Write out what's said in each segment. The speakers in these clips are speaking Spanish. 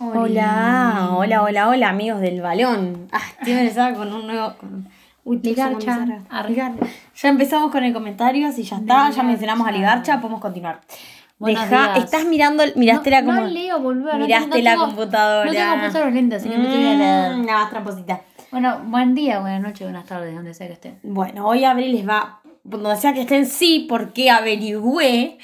Hola, hola, hola, hola, amigos del balón. Ah, estoy empezando con un nuevo. Con... Uy, Ligarcha. Ligarcha. Ya empezamos con el comentario, si ya está, ya mencionamos a Ligarcha, podemos continuar. Buenos Deja, días. estás mirando, miraste la no, como. no leo, boludo. no Miraste tengo- la no tengo- computadora. No tengo puestos los lentes, así que Mm. Nada más tramposita. Bueno, buen día, buenas noches, buenas tardes, donde sea que estén. Bueno, hoy Abril les va, donde sea que estén, sí, porque averigüé.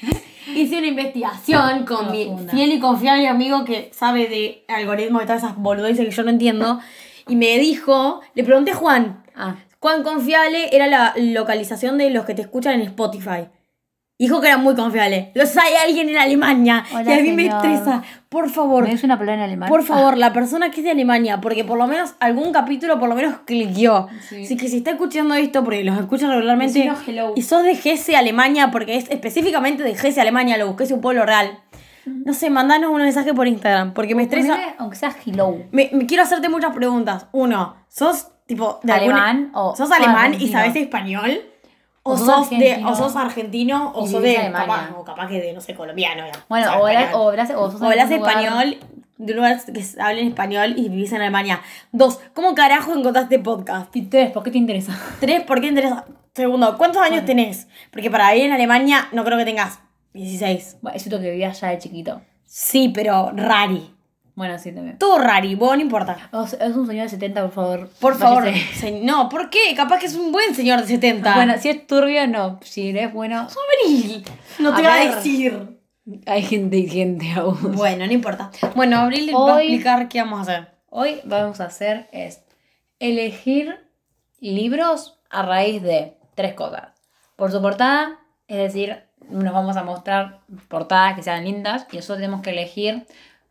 Hice una investigación con mi fiel y confiable amigo que sabe de algoritmos y todas esas boludeces que yo no entiendo. Y me dijo, le pregunté a Juan, Ah, cuán confiable era la localización de los que te escuchan en Spotify. Dijo que era muy confiable. Los hay alguien en Alemania. Hola, y a mí me señor. estresa. Por favor, ¿me dice una palabra en alemán? por favor, la persona que es de Alemania, porque por lo menos algún capítulo por lo menos cliqueó. Sí. Así que si está escuchando esto, porque los escucha regularmente, hello. y sos de Gese, Alemania, porque es específicamente de Gese, Alemania, lo busqué, es un pueblo real. No sé, mandanos un mensaje por Instagram, porque me estresa. Ponele, aunque sea hello. Me, me quiero hacerte muchas preguntas. Uno, ¿sos tipo de ¿Alemán o- sos alemán y argentino? sabes español? O, O sos de, argentino. o sos argentino o sos de capaz, o capaz que de no sé colombiano ya. Bueno, o hablas, o hablas, o sos hablas español de un lugar que habla en español y vivís en Alemania. Dos, ¿cómo carajo encontraste podcast? Y tres, ¿por qué te interesa? Tres, ¿por qué interesa? Segundo, ¿cuántos años tenés? Porque para vivir en Alemania no creo que tengas 16. Bueno, es cierto que vivías ya de chiquito. Sí, pero rari. Bueno, sí, también. Todo rari, vos no importa. O sea, es un señor de 70, por favor. Por favor. se- No, ¿por qué? Capaz que es un buen señor de 70. Bueno, si es turbio, no. Si es bueno, Abril. No te A va a ver. decir. hay gente y gente aún. Bueno, no importa. Bueno, Abril les va a Hoy- explicar qué vamos a hacer. Hoy vamos a hacer es elegir libros a raíz de tres cosas. Por su portada, es decir, nos vamos a mostrar portadas que sean lindas y nosotros tenemos que elegir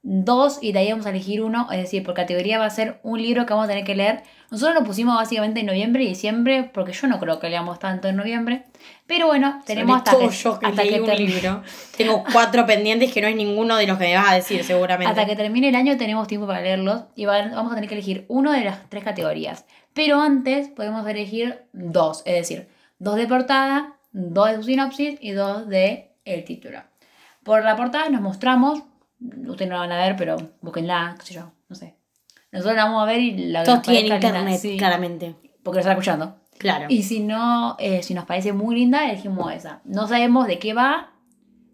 dos y de ahí vamos a elegir uno, es decir, por categoría va a ser un libro que vamos a tener que leer. Nosotros lo pusimos básicamente en noviembre y diciembre porque yo no creo que leamos tanto en noviembre, pero bueno, tenemos hasta que, yo que hasta que un libro. Tengo cuatro pendientes que no es ninguno de los que me vas a decir seguramente. Hasta que termine el año tenemos tiempo para leerlos y va- vamos a tener que elegir uno de las tres categorías. Pero antes podemos elegir dos, es decir, dos de portada, dos de sinopsis y dos de el título. Por la portada nos mostramos, ustedes no la van a ver, pero búsquenla, qué sé yo, no sé. Nosotros la vamos a ver y la Todos tienen internet, sí, claramente. porque lo están escuchando. Claro. Y si no, eh, si nos parece muy linda, elegimos esa. No sabemos de qué va.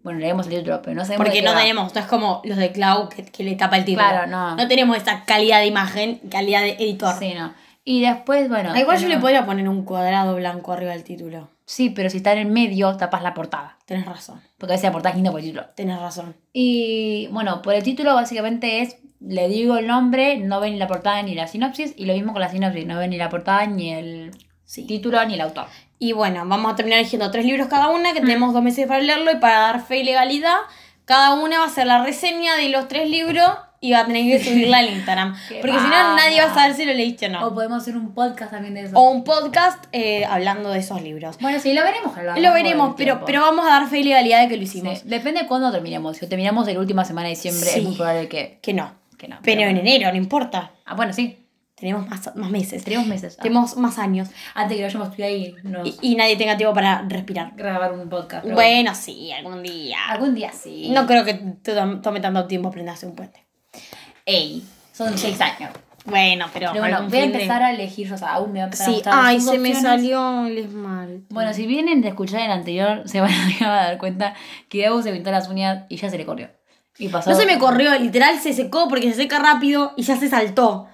Bueno, leemos el título, pero no sabemos de Porque qué no va. tenemos, no es como los de Cloud que, que le tapa el título. Claro, no. No tenemos esa calidad de imagen, calidad de editor. Sí, no. Y después, bueno. Ah, igual yo le podría poner un cuadrado blanco arriba del título. Sí, pero si está en el medio, tapas la portada. Tenés razón. Porque a veces la portada es linda por el título. Tenés razón. Y bueno, por el título básicamente es, le digo el nombre, no ven ni la portada ni la sinopsis. Y lo mismo con la sinopsis, no ven ni la portada ni el Sí. título ni el autor. Y bueno, vamos a terminar eligiendo tres libros cada una, que tenemos dos meses para leerlo y para dar fe y legalidad, cada una va a hacer la reseña de los tres libros y va a tener que subirla al Instagram. Porque si no, nadie va a saber si lo leíste o O no. podemos hacer un podcast también de eso. O un podcast eh, hablando de esos libros. Bueno, sí, lo veremos. lo Lo veremos, pero, pero vamos a dar fe y legalidad de que lo Sí, hicimos. Depende de cuándo terminemos. Si terminamos en la última semana de diciembre, Sí. es muy probable que, Que no. que no. Pero en bueno. enero, no importa. Ah, bueno, sí. Tenemos más, más meses. Tenemos meses. Ah, Tenemos más años. Antes que vayamos tú ahí, nos Y, y nadie tenga tiempo para respirar. grabar un podcast. pero Bueno, sí, algún día. Algún día sí. No creo que tome tanto tiempo aprender a hacer un puente. Ey, son seis años. Bueno, pero. Pero bueno, voy a de- empezar a elegir o sea, aún me va a empezar a gustar ay, se me salió el esmalte. Bueno, si vienen de escuchar el anterior, se van a dar cuenta que Debo se pintó las uñas y ya se le corrió. Y pasó. No se me corrió, literal se secó porque se seca rápido y ya se saltó.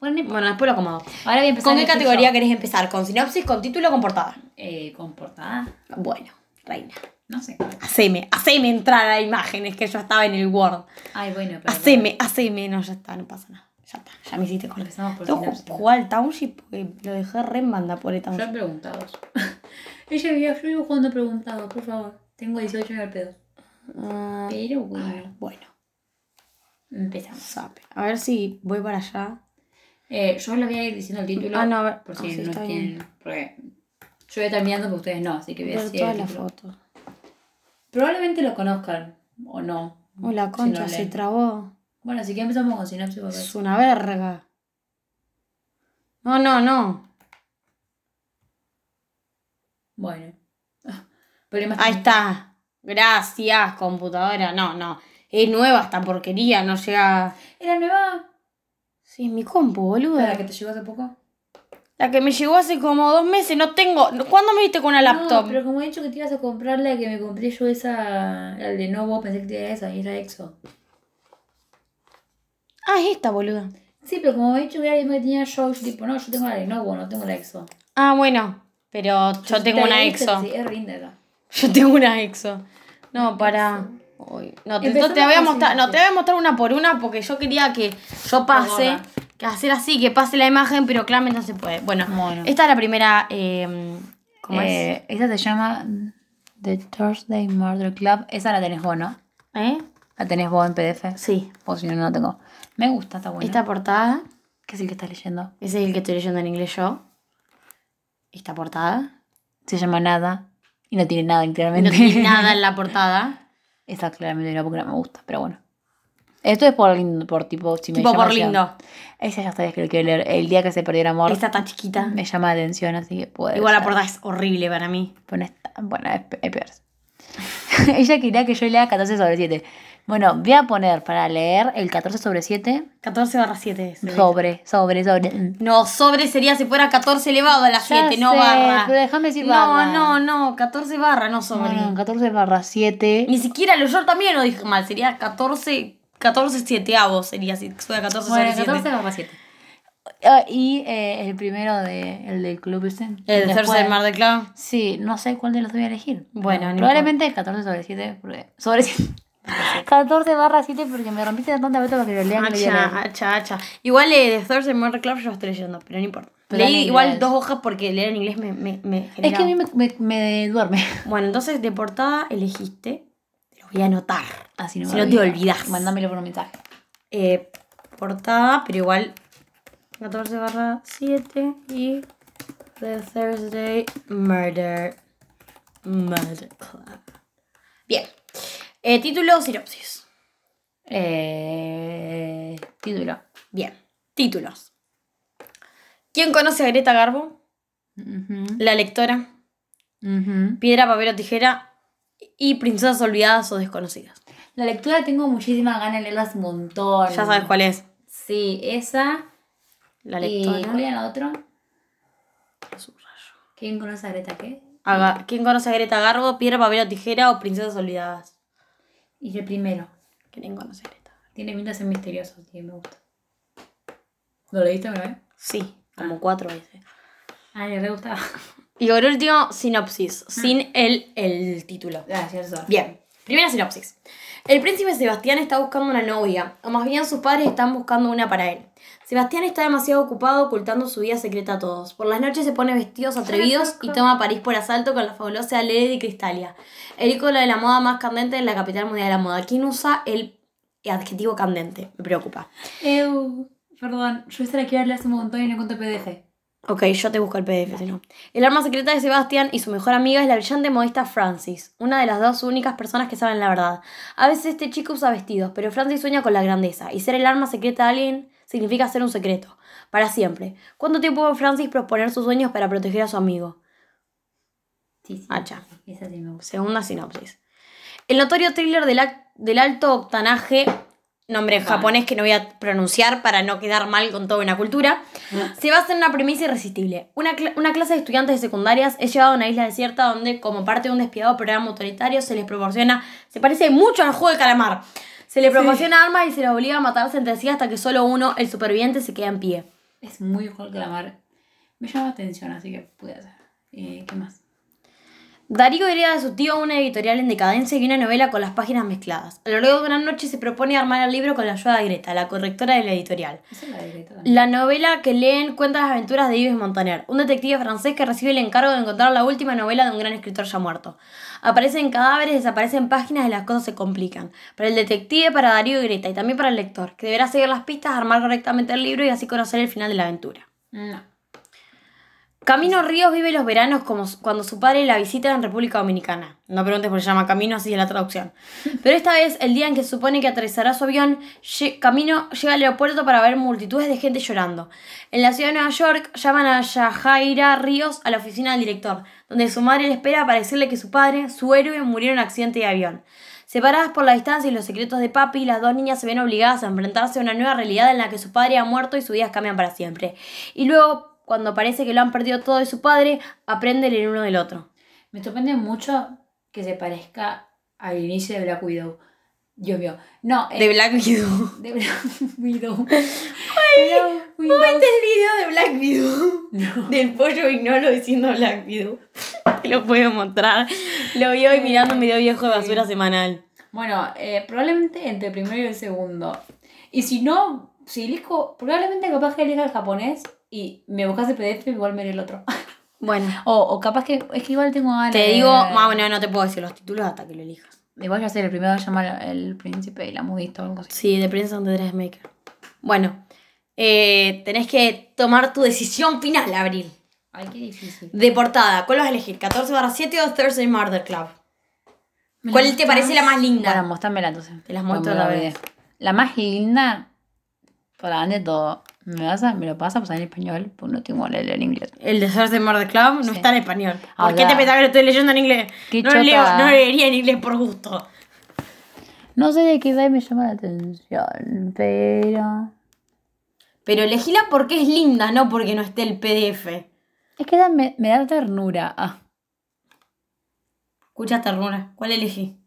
Bueno. Bueno, después lo acomodo. ahora voy a empezar ¿Con qué categoría yo. querés empezar? ¿Con sinopsis, con título o con portada? Eh, con portada. Bueno, reina. No sé. Haceme, haceme entrar a la imagen, es que yo estaba en el Word. Ay, bueno, pero. Haceme, haceme. No, ya está, no pasa nada. Ya está, ya me hiciste correr. Empezamos por Tengo al Township porque lo dejé re en banda por el Yo he Township. preguntado. Ella vivía, yo vivo jugando preguntado, por favor. Tengo 18 años al pedo. Ah, Pero ver, bueno, bueno, empezamos. A ver si voy para allá. Eh, yo les voy a ir diciendo el título. Ah, no, a ver. Por Ah, si sí, no está tienen. Porque yo voy mirando, pero ustedes no, así que voy a decir. todas el las fotos. Probablemente lo conozcan, o no. Oh, la si concha no se trabó. Bueno, así que empezamos con sinopsis. porque- Es una verga. No, no, no. Bueno. Ah, Ahí está. Gracias, computadora. No, no. Es nueva esta porquería, no llega. ¿Era nueva? Sí, es mi compu, boluda. ¿La que te llegó hace poco? La que me llegó hace como dos meses, no tengo. ¿Cuándo me viste con una laptop? No, pero como he dicho que te ibas a comprar la que me compré yo esa, la de Lenovo, pensé que te era esa y era EXO. Ah, es esta, boluda. Sí, pero como he dicho que misma que tenía yo, yo tipo, no, yo tengo la Lenovo, no tengo la EXO. Ah, bueno. Pero yo tengo una EXO. Sí, es linda esa. Yo tengo una EXO. No, para. Uy, no, te, voy a mostrar, no, te voy a mostrar una por una porque yo quería que yo pase. Que hacer así, que pase la imagen, pero claramente no se puede. Bueno, Bueno. esta es la primera. Eh, ¿Cómo Eh, Esa se llama The Thursday Murder Club. Esa la tenés vos, ¿no? es? ¿Eh? La tenés vos en PDF. Sí. O si no, no la tengo. Me gusta, está buena. Esta portada, ¿Qué es el que estás leyendo? ese es el que estoy leyendo en inglés yo. Esta portada. Se llama Nada. Y no tiene nada, No literalmente. tiene nada en la portada. Esa claramente no, porque no me gusta, pero bueno. Esto es por lindo, por tipo, si me Tipo llama por la lindo. atención. Esa ya sabes que lo quiero leer. El día que se perdió el amor Esta tan chiquita. me llama la atención, así que puede Igual la ser. portada es horrible para mí. Bueno, está- bueno, es, es peor. Ella quería que yo lea 14 sobre 7. Bueno, voy a poner para leer el 14 sobre 7 14 barra 7 es. sobre, sobre, sobre. No, sobre sería si fuera 14 elevado a la Ya 7, no barra. pero déjame decir no, barra. No, no, 14 barra, no sobre. Bueno, 14 barra 7. Ni siquiera lo yo también lo dije mal, sería 14, 14 sieteavos sería si fuera 14 Bueno, sobre 7. 14 barra 7. Ah, y eh, el primero de, el del Club ese. El de Después- Thursday Mar del Club. Sí, no sé cuál de los voy a elegir. Bueno, no probablemente el 14 sobre 7. Porque, sobre 7. 14 barra 7 porque me rompiste tanta vez para que lo lean. Hacha, hacha, hacha. Igual eh, de Thursday Murder Club yo lo estoy leyendo, pero no importa. Pero Leí igual dos hojas porque leer en inglés me, me, me Es que a mí me, me, me duerme. Bueno, entonces de portada elegiste. Voy a anotar. Así no Si me no te olvidas. Mándamelo por un mensaje. Eh, portada, pero igual 14 barra 7 y The Thursday Murder Murder Club. Bien. Eh, título, sinopsis. Eh, título. Bien. Títulos. ¿Quién conoce a Greta Garbo? La lectora. Piedra, papel o tijera. Y princesas olvidadas o desconocidas. La lectura tengo muchísimas ganas de leerlas un montón. Ya sabes cuál es. Sí, esa. La ¿Y lectora. cuál era la otra? ¿Quién conoce a Greta qué? Haga- ¿Quién conoce a Greta Garbo? Piedra, papel o tijera o princesas olvidadas. Y el primero. ¿Quién conoce a Greta? Tiene pinta de ser misterioso, que me gusta. ¿Lo leíste una vez? Sí, como cuatro veces. Ah, le re gustaba. Y por último, sinopsis, sin el, el título. Gracias, Sor. Bien, primera sinopsis. El príncipe Sebastián está buscando una novia, o más bien sus padres están buscando una para él. Sebastián está demasiado ocupado ocultando su vida secreta a todos. Por las noches se pone vestidos atrevidos y toma París por asalto con la fabulosa Lady Cristalia, el ícono de la moda más candente en la capital mundial de la moda. ¿Quién usa el adjetivo candente? Me preocupa. Eu, perdón, yo esta la quiero leer hace un montón y no encontré PDF. Ok, yo te busco el PDF, si no. El arma secreta de Sebastián y su mejor amiga es la brillante modista Francis, una de las dos únicas personas que saben la verdad. A veces este chico usa vestidos, pero Francis sueña con la grandeza, y ser el arma secreta de alguien significa ser un secreto, para siempre. ¿Cuánto tiempo va Francis proponer sus sueños para proteger a su amigo? Sí, sí. Hacha. Esa sí me gusta. Segunda sinopsis. El notorio thriller del, del alto octanaje, nombre en Ah. japonés que no voy a pronunciar para no quedar mal con toda una cultura, se basa en una premisa irresistible. Una, cla- una clase de estudiantes de secundarias es llevada a una isla desierta donde, como parte de un despiadado programa autoritario, se les proporciona. Se parece mucho al juego de calamar. Se les proporciona armas y se les obliga a matarse entre sí hasta que solo uno, el superviviente, se queda en pie. Es muy mejor que la mar. Me llama la atención, así que pude hacer. Eh, ¿Qué más? Darío hereda de su tío una editorial en decadencia y una novela con las páginas mezcladas. A lo largo de una noche se propone armar el libro con la ayuda de Greta, la correctora de la editorial. Es la Greta. La novela que leen cuenta las aventuras de Yves Montaner, un detective francés que recibe el encargo de encontrar la última novela de un gran escritor ya muerto. Aparecen cadáveres, desaparecen páginas y las cosas se complican. Para el detective, para Darío y Greta, y también para el lector, que deberá seguir las pistas, armar correctamente el libro y así conocer el final de la aventura. No. Camino Ríos vive los veranos como cuando su padre la visita en República Dominicana. No preguntes por qué se llama Camino, así es la traducción. Pero esta vez, el día en que supone que aterrizará su avión, Camino llega al aeropuerto para ver multitudes de gente llorando. En la ciudad de Nueva York, llaman a Yajaira Ríos a la oficina del director, donde su madre le espera para decirle que su padre, su héroe, murió en un accidente de avión. Separadas por la distancia y los secretos de papi, las dos niñas se ven obligadas a enfrentarse a una nueva realidad en la que su padre ha muerto y sus vidas cambian para siempre. Y luego, cuando parece que lo han perdido todo de su padre, aprenden el uno del otro. Me sorprende mucho que se parezca al inicio de Black Widow. Dios mío. No, eh, De Black Widow. de Black Widow. ¿No Black Widow. viste el video de Black Widow? Del pollo ignoro diciendo Black Widow. Te lo puedo mostrar. Lo vi hoy mirando un video viejo de basura semanal. Bueno, eh, probablemente entre el primero y el segundo. Y si no, si elijo, probablemente capaz que elija el japonés y me buscas el PDF igual me el otro. Bueno. O, o capaz que, es que igual tengo ganas Te digo, más bueno, no te puedo decir los títulos hasta que lo elijas. Igual ya sé, el primero se llama El Príncipe y la Mudista o algo así. Sí, de Prince and the Dressmaker. Bueno, eh, tenés que tomar tu decisión final, Abril. Ay, qué difícil. De portada, ¿cuál vas a elegir? ¿14 barra 7 o Thursday Murder Club? ¿Cuál te parece la más linda? Bueno, mostrármela entonces. Te las muestro a la la vez. olvidé. La más linda, para de todo. ¿Me, vas a, ¿Me lo vas a pasar en español? Pues no tengo que leerlo en inglés. El de Thursday Murder Club no Sí. está en español. ¿Por Habla. qué te pensás que lo estoy leyendo en inglés? Qué no, lo leo, chota. no lo leería en inglés por gusto. No sé de qué va y me llama la atención, pero... Pero elegíla porque es linda, no porque no esté el PDF. Es que da- me, me da ternura. Ah, Escucha ternura. ¿Cuál elegí?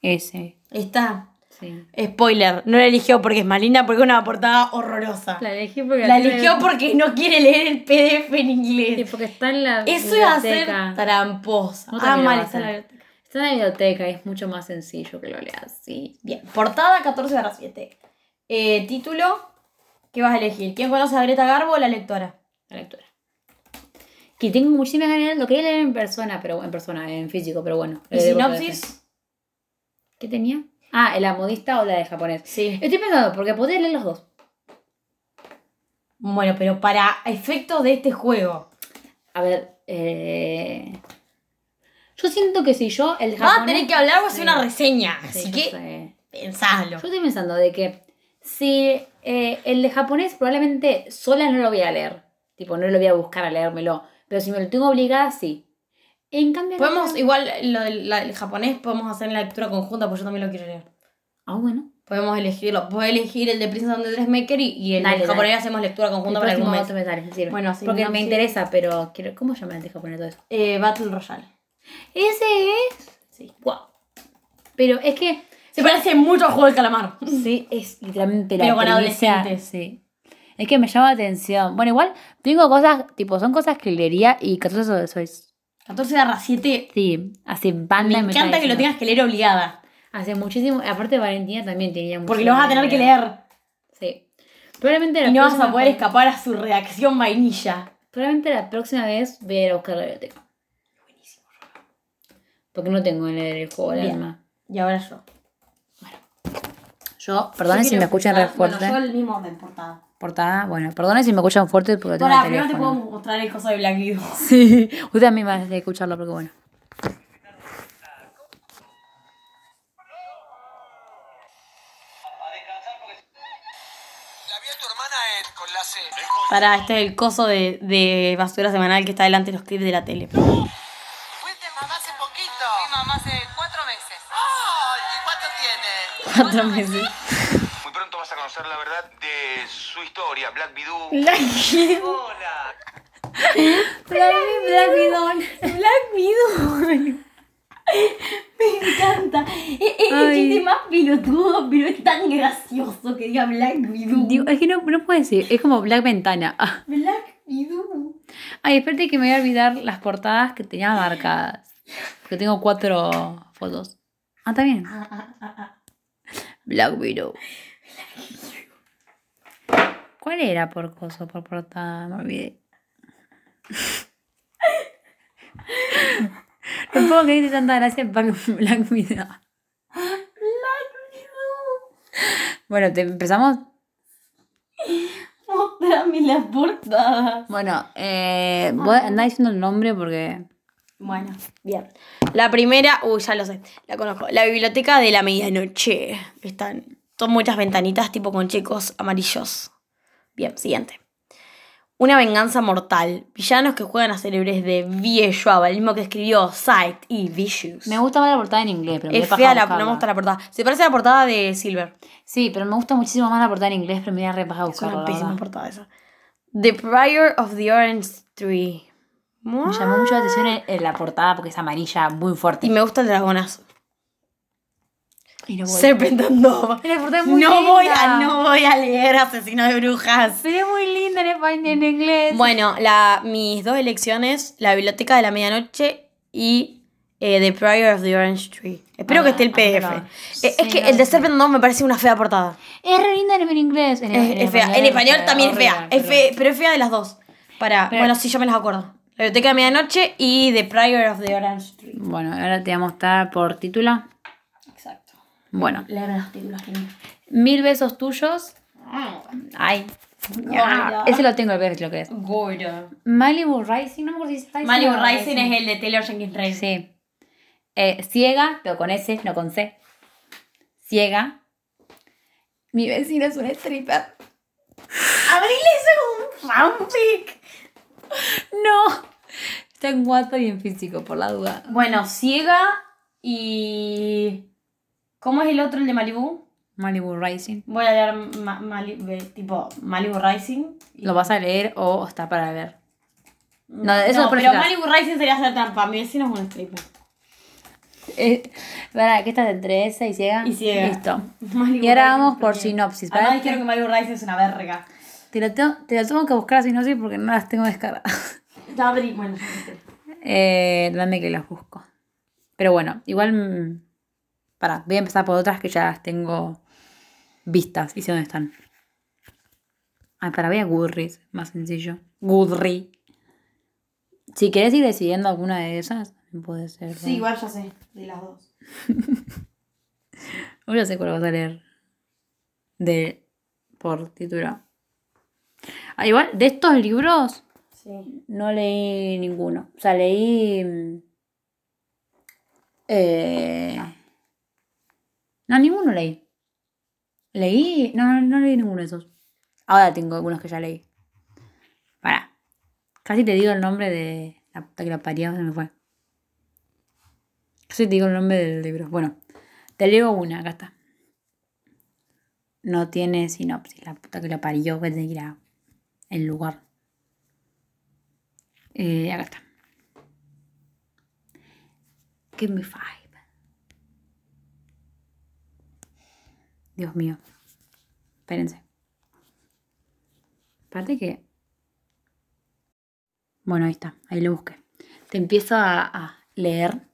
ese. Esta. Sí. Spoiler, no la eligió porque es más linda, porque es una portada horrorosa. La elegí porque La eligió porque no quiere leer el PDF en inglés. porque está en la Eso iba a ser tramposa. No ah, mal, está en la biblioteca. Está en la biblioteca y es mucho más sencillo que lo leas así. Bien, portada 14 barra 7. Eh, título, ¿qué vas a elegir? ¿Quién conoce a Greta Garbo o la lectora? La lectura. Que tengo muchísimas ganas lo quería leer en persona, pero en persona, en físico, pero bueno. ¿Y sinopsis? ¿Qué tenía? Ah, ¿la modista o la de japonés? Sí. Estoy pensando, porque podría leer los dos. Bueno, pero para efectos de este juego. A ver, eh... Yo siento que si yo el Vas a japonés... tener que hablar o hacer Sí. una reseña. Sí, así que sé. pensalo. Yo estoy pensando de que si eh, el de japonés probablemente sola no lo voy a leer. Tipo, no lo voy a buscar a leérmelo. Pero si me lo tengo obligada, sí. En cambio... el Podemos, igual lo del la- el japonés, podemos hacer la lectura conjunta, porque yo también lo quiero leer. Ah, bueno. Podemos elegirlo. Puedes elegir el de Princess and the Dressmaker y, y el Dale, del japonés dale. hacemos lectura El conjunta para próximo algún mes. otro me sale, me sirve. Bueno, sí, Porque no, me sí. interesa, pero quiero... ¿Cómo llama el de japonés todo eso? Eh, Battle Royale. Ese es... Sí. Wow. Pero es que... Se parece mucho al juego del calamar. Sí, es literalmente la Pero con adolescentes. Sí. Es que me llama la atención. Bueno, igual tengo cosas, tipo, son cosas que leería y 14 de eso es. 14 barra 7. Sí, hace Me banda y encanta que lo tengas que leer obligada. Hace muchísimo. Aparte, Valentina también tenía mucho. Porque lo vas a tener que leer. Sí. Probablemente la Y no vas a poder vez- escapar a su reacción vainilla. Probablemente la próxima vez voy a ir a buscar la biblioteca. Buenísimo. Porque no tengo en el juego del alma. Y ahora yo. Yo, perdonen si me escuchan re fuerte. Bueno, yo el mismo orden portada. Portada, bueno, perdonen si me escuchan fuerte porque tengo Ahora, el primero te teléfono. puedo mostrar el coso de Black Widow. Sí, usted a mí me hace escucharlo porque bueno. La vi a tu hermana en, con la C. Para, este es el coso de, de basura semanal que está delante de los clips de la tele. Cuatro meses. Muy pronto vas a conocer la verdad de su historia, Black Widow. Black Widow. Hola. Black Widow. Black Widow. Me encanta. Es, es el chiste más pelotudo, pero es tan gracioso que diga Black Widow. Digo, es que no, no puedo decir, es como Black Ventana. Ah. Black Widow. Ay, espérate que me voy a olvidar las portadas que tenía marcadas. Que tengo cuatro fotos. Ah, está bien. Black Widow. ¿Cuál era por coso, por portada? Me olvidé. No puedo que tanta gracia Black Black Widow. Bueno, ¿te empezamos? Mostrame las portadas. Bueno, eh, voy a andar diciendo el nombre porque. Bueno, bien. La primera, uy, ya lo sé, la conozco. La biblioteca de la medianoche. Están, son muchas ventanitas tipo con chicos amarillos. Bien, siguiente. Una venganza mortal. Villanos que juegan a cerebres de Schwab, el mismo que escribió Sight y Vicious. Me gusta más la portada en inglés, pero me es fea, la, no me gusta la portada. Se parece a la portada de Silver. Sí, pero me gusta muchísimo más la portada en inglés, pero me da re paja Es buscarla. una la pésima portada esa. The Prior of the Orange Tree. Me llamó mucho la atención en- en la portada porque es amarilla muy fuerte. Y me gusta el dragonazo. Y no voy. Serpent and Dove. La portada es muy no voy, a, no voy a leer Asesino de Brujas. Pero es muy linda en español en inglés. Bueno, la, mis dos elecciones, La Biblioteca de la Medianoche y eh, The Prior of the Orange Tree. Espero Ah, que esté el ah, PDF. Eh, Sí, es que no, el de. Serpent me parece una fea portada. Es re linda en, en inglés. En, Es, es fea. En español también es fea. horrible, Es fe- pero es fea de las dos. Para, Pero- bueno, sí, yo me las acuerdo. La Biblioteca de Medianoche y The Prior of the Orange Tree. Bueno, ahora te voy a mostrar por título. Exacto. Bueno, Leer los títulos. que no. mil besos tuyos. Ay. ya. Ese lo tengo el si lo crees. Gordo. Malibu Rising, no me acuerdo si es Rising. Malibu Rising es el de Taylor Jenkins Reid. Sí. Eh, ciega, pero con S, no con C. Ciega. Mi vecina es una stripper. Abril es un fanfic. No. Está en WhatsApp y en físico, por la duda. Bueno, ciega y. ¿Cómo es el otro, el de Malibu? Malibu Rising. Voy a leer Ma- Mali- eh, tipo Malibu Rising. ¿Lo vas a leer o está para ver? No, eso no, es por pero. Malibu Rising sería hacer trampa. Mi vecino es un stripper. Eh, para, ¿qué estás entre esa y ciega? Y ciega. Listo. Malibu Y ahora Rising vamos por sinopsis. Además Para dijeron que Malibu Rising es una verga. te, lo tengo, te lo tengo que buscar a sinopsis porque no las tengo descargadas. Abrí, bueno. Eh, dame que las busco. Pero bueno, igual. mm, Para, voy a empezar por otras que ya las tengo vistas y sé dónde están. Ay, para, voy a Goodreads, más sencillo. Goodreads. Si querés ir decidiendo alguna de esas, puede ser. Sí, igual ya sé, de las dos. Ya sé cuál vas a leer. De. Por título. Ah, igual, de estos libros. Sí. No leí ninguno. O sea, leí. mm, Eh, no, ninguno leí. Leí. No, no, no leí ninguno de esos. Ahora tengo algunos que ya leí. Para. Casi te digo el nombre de. La puta que la parió, se me fue. Casi te digo el nombre del libro. Bueno, te leo una, acá está. No tiene sinopsis, la puta que la parió, que te dirá el lugar. Eh, acá está. Give me five. Dios mío. Espérense. Aparte que. Bueno, ahí está. Ahí lo busqué. Te empiezo a, a leer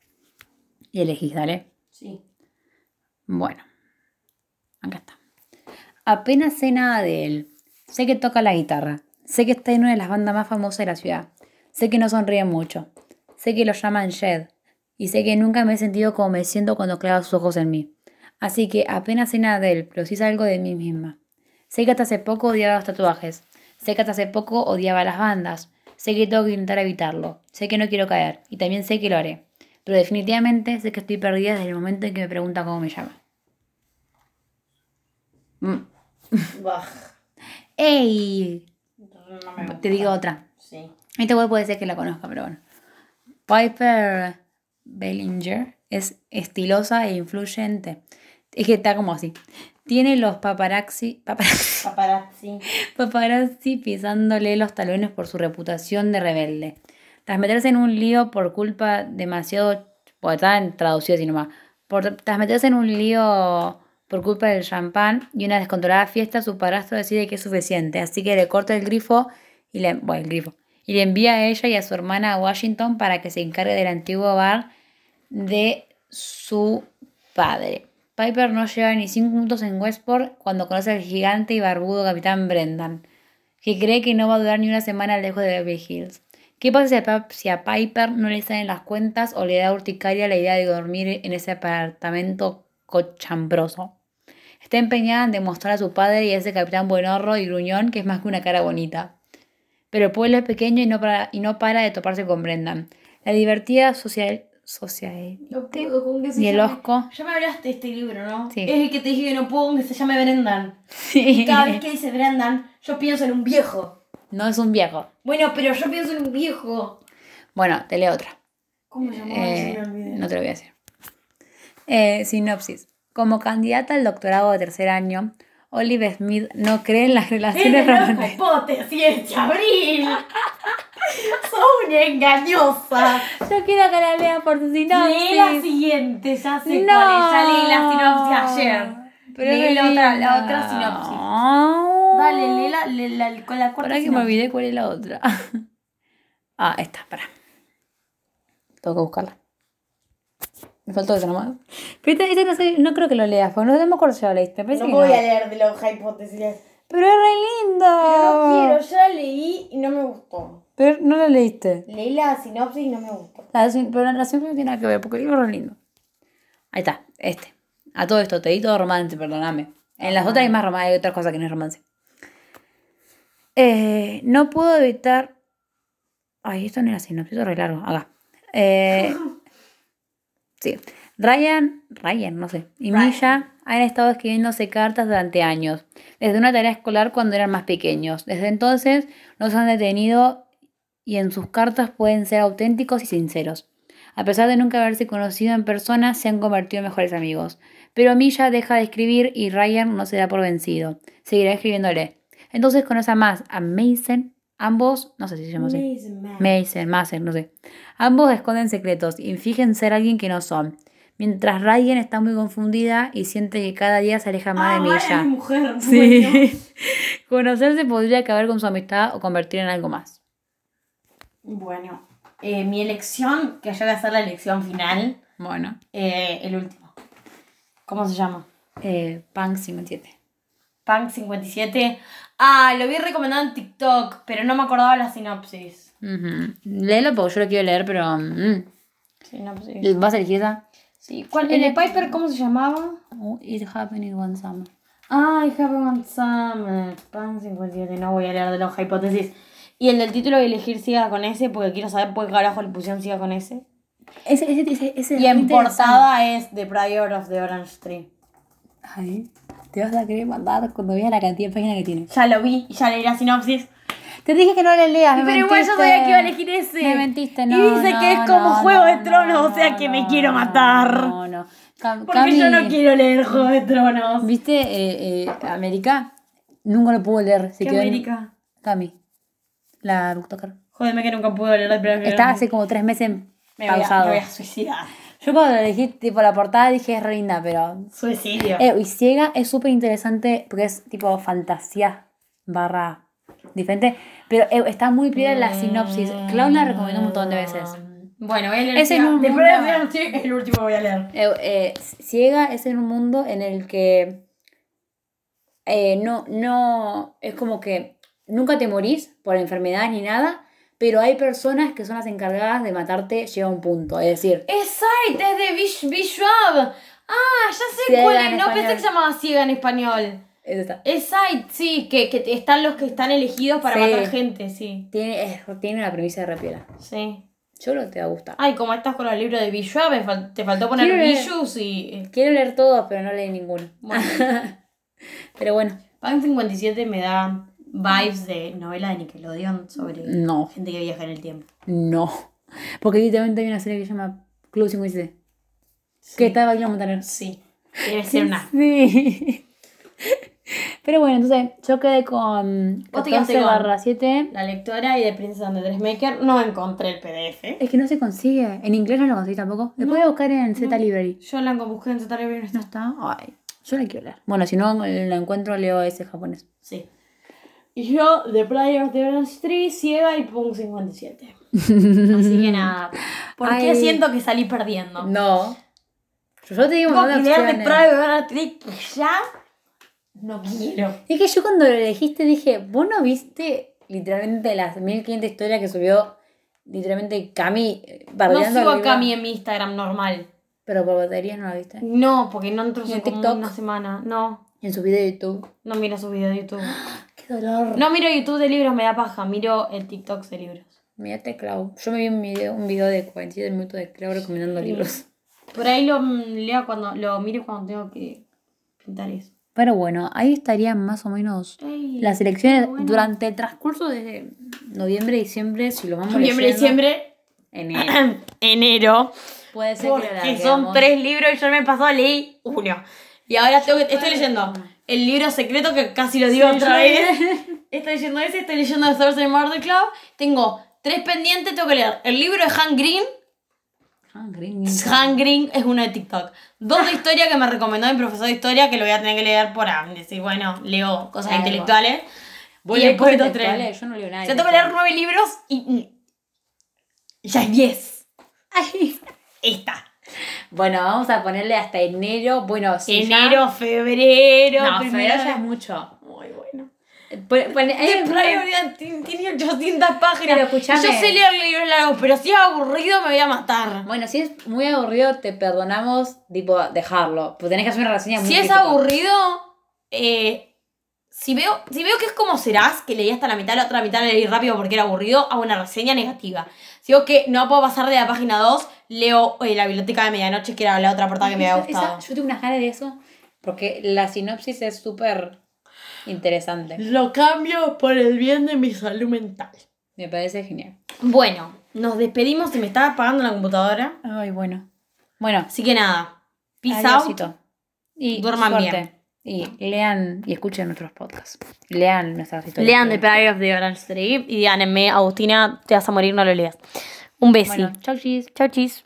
y elegís, dale. Sí. Bueno. Acá está. Apenas sé nada de él. Sé que toca la guitarra. Sé que está en una de las bandas más famosas de la ciudad. Sé que no sonríe mucho. Sé que lo llaman Shed. Y sé que nunca me he sentido como me siento cuando clava sus ojos en mí. Así que apenas sé nada de él, pero sí sé algo de mí misma. Sé que hasta hace poco odiaba los tatuajes. Sé que hasta hace poco odiaba las bandas. Sé que tengo que intentar evitarlo. Sé que no quiero caer. Y también sé que lo haré. Pero definitivamente sé que estoy perdida desde el momento en que me pregunta cómo me llama. Mm. ¡Ey! no me Te digo otra. Sí. Esta web puede ser que la conozca, pero bueno. Piper Bellinger es estilosa e influyente. Es que está como así. Tiene los paparazzi, paparazzi, Paparazzi. paparazzi pisándole los talones por su reputación de rebelde. Tras meterse en un lío por culpa demasiado... Porque está traducido así nomás. Por, tras meterse en un lío por culpa del champán y una descontrolada fiesta, su padrastro decide que es suficiente. Así que le corta el grifo y le... Bueno, el grifo. Y le envía a ella y a su hermana a Washington para que se encargue del antiguo bar de su padre. Piper no lleva ni cinco minutos en Westport cuando conoce al gigante y barbudo capitán Brendan, que cree que no va a durar ni una semana lejos de Beverly Hills. ¿Qué pasa si a, a Piper no le salen las cuentas o le da urticaria la idea de dormir en ese apartamento cochambroso? Está empeñada en demostrar a su padre y a ese capitán buenorro y gruñón que es más que una cara bonita. Pero el pueblo es pequeño y no para, y no para de toparse con Brendan. La divertida social... se y el osco. Ya me hablaste de este libro, ¿no? Sí. Es el que te dije que no puedo con que se llame Brendan. Cada vez que dice Brendan, yo pienso en un viejo. No es un viejo. Bueno, pero yo pienso en un viejo. Bueno, te leo otra. ¿Cómo se? Eh, no te lo voy a decir. Eh, sinopsis. Como candidata al doctorado de tercer año, Olive Smith no cree en las relaciones románticas. hipótesis, Chabril. Sos una engañosa. Yo quiero que la lea por tu Lee la sinopsis. siguiente, ya sé No. cuál es. Ya leí la sinopsis ayer. Pero leí la otra, la otra sinopsis. Ah. Dale, lee la, lee la- con la cuarta Para que me sinopsis. olvidé cuál es la otra. Ah, esta, para. Tengo que buscarla. Me faltó esa nomás. Pero esta, esta no, sé, no creo que lo leas, porque no, no me acuerdo si lo leíste. Me No que voy no. a leer de la hipótesis. Pero es re linda. Pero no quiero, yo la leí y no me gustó. Pero no la leíste. Leí la sinopsis y no me gustó. La, pero la relación no tiene nada que ver, porque el libro es re lindo. Ahí está, este. A todo esto, te di todo romance, perdóname. En las otras hay más romance, hay otras cosas que no es romance. Eh, no puedo evitar. Ay, esto no era sinopsis, esto es re largo. Acá. Eh, sí. Ryan, Ryan, no sé, y Ryan. Misha han estado escribiéndose cartas durante años, desde una tarea escolar cuando eran más pequeños. Desde entonces no se han detenido y en sus cartas pueden ser auténticos y sinceros. A pesar de nunca haberse conocido en persona, se han convertido en mejores amigos. Pero Misha deja de escribir y Ryan no se da por vencido. Seguirá escribiéndole. Entonces conoce a más a Mason. Ambos, no sé si se llama así. Mason, Mason, no sé. Ambos esconden secretos y fingen ser alguien que no son. Mientras Ryan está muy confundida y siente que cada día se aleja más de Misha. mujer. bueno. Conocerse podría acabar con su amistad o convertir en algo más. Bueno, eh, mi elección, que ya va a ser la elección final, Bueno. eh, el último. ¿Cómo se llama? Eh, Punk 57. Punk 57. Ah, lo vi recomendado en TikTok, pero no me acordaba la sinopsis. Ujú. Léelo porque yo lo quiero leer, pero. mm. Sinopsis. ¿Vas a elegir esa? Sí. ¿Cuál, ¿El de Piper cómo se llamaba? Oh, It happened in one summer. Ah, I have one summer. Punk 57. No voy a leer de la hipótesis. Y el del título de elegir siga con ese, porque quiero saber por qué carajo le pusieron siga con ese. Ese, ese, ese, ese Y en portada es The Prior of the Orange Tree. Ay, te vas a querer mandar cuando veas la cantidad de páginas que tiene. Ya lo vi y ya leí la sinopsis. Te dije que no le leas, me Pero igual yo sabía que iba a elegir ese. Me mentiste, Y no. dice no, que es como no, Juego no, de Tronos, no, o sea que me quiero matar. No, no. Cam- Porque yo no quiero leer Juego de Tronos. ¿Viste eh, eh, América? Nunca lo pudo leer. Se ¿Qué quedó en- América? Cami. La booktoker. Jódeme que nunca pude leer la primera Está hace como tres meses me voy, a, pausado. me voy a suicidar. Yo cuando elegí, tipo la portada, dije es re linda, pero. Suicidio. Eh, y Ciega es súper interesante porque es tipo fantasía barra diferente. Pero eh, está muy piola la sinopsis. Clau la recomendó un montón de veces. Bueno, voy a leer Es en un mundo- es el último que voy a leer. Eh, eh, Ciega es en un mundo en el que eh, no, no, es como que nunca te morís por enfermedad ni nada, pero hay personas que son las encargadas de matarte llega a un punto. Es decir, Es Sight, es de Bish Bishop. Ah, ya sé cuál es. No pensé que se llamaba Ciega en español. es. Es Sight, sí, que, que están los que están elegidos para Sí. matar gente, sí. Tiene, es- tiene una premisa de repiela. Sí. Yo creo que te va a gustar. Ay, como estás con los libros de fal- te faltó poner Bishus y. eh, Quiero leer todos, pero no leí ninguno. Bueno. pero bueno, Punk 57 me da vibes de novela de Nickelodeon sobre no, gente que viaja en el tiempo. no. Porque literalmente hay una serie que se llama Club 57. Que está bailando montaner. Sí. Debe ser una. Sí. Pero bueno, entonces yo quedé con Vos te quedaste 14 con- barra 7. La lectora y de Princess and the Dressmaker no encontré el PDF. Es que no se consigue. En inglés no lo conseguí tampoco. Lo voy a buscar en Z Library. Yo la busqué en Total Library y no ¿No está. Ay, yo la quiero leer. Bueno, si no lo encuentro, leo ese japonés. Sí. Y yo, The Player of the Orange Tree, ciega y Punk 57. Así que nada. ¿Por qué Ay. siento que salí perdiendo? No. Yo te digo Tengo que leer The. Player of the Orange Tree que ya no quiero. Es que yo cuando lo elegiste dije, ¿vos no viste literalmente las 1500 historias que subió literalmente Cami eh, No bardeando sigo el a? Cami en mi Instagram normal. Pero por baterías no la viste. No, porque no entro ¿Y en TikTok? una semana. No, En su video de YouTube. no miro sus videos de YouTube. ¡Qué dolor! No miro YouTube de libros, me da paja. Miro el TikTok de libros. Mírate, Clau. Yo me vi un video, un video de 47 minutos de Clau recomendando libros. Por ahí lo leo cuando lo miro cuando tengo que pintar eso. Pero bueno, ahí estarían más o menos Ey, las elecciones bueno. durante el transcurso de noviembre, diciembre, si lo vamos Noviembre, leyendo, diciembre, enero. enero. Puede ser que son tres libros y yo mes pasado leí uno. Y ahora tengo que, estoy leyendo el libro secreto que casi lo digo Sí, otra vez. Estoy leyendo ese, estoy leyendo The Thursday Murder Club. Tengo tres pendientes, tengo que leer el libro de Han Green. Ah, green. Han Green es uno de TikTok. Dos de historia que me recomendó mi profesor de historia que lo voy a tener que leer por decir, bueno, leo cosas Algo. intelectuales. ¿Vos y después estos tres. Yo no leo nada. O sea, tengo que leer nueve libros y. y Ya es diez. Ay. Esta. Bueno, vamos a ponerle hasta enero. Bueno, si ya- Enero, febrero. No, primero febrero ya es mucho. Muy bueno. Pon- pon- Es eh, prioridad, tiene 800 páginas. Pero. Yo sé leer libros largos, pero si es aburrido me voy a matar. Bueno, si es muy aburrido, te perdonamos, tipo, dejarlo. Pues tenés que hacer una reseña muy Si es crítica. aburrido, eh, si, veo, si veo que es como serás, que leí hasta la mitad, la otra mitad la leí rápido porque era aburrido, hago una reseña negativa. Si veo que no puedo pasar de la página 2, leo eh, La Biblioteca de Medianoche, que era la otra portada que me había Esa- gustado. yo tengo unas ganas de eso, porque la sinopsis es súper interesante. Lo cambio por el bien de mi salud mental. Me parece genial. Bueno, nos despedimos y me está apagando la computadora. Ay, bueno. Bueno, Así que nada. Peace out. Y Duerman suerte. bien. Y lean y escuchen nuestros podcasts. Lean nuestras historias. Lean The Diary of the Orange Tree y díganme, Agustina, te vas a morir, no lo leas. Un beso. Bueno, chau, chis. Chau, chis.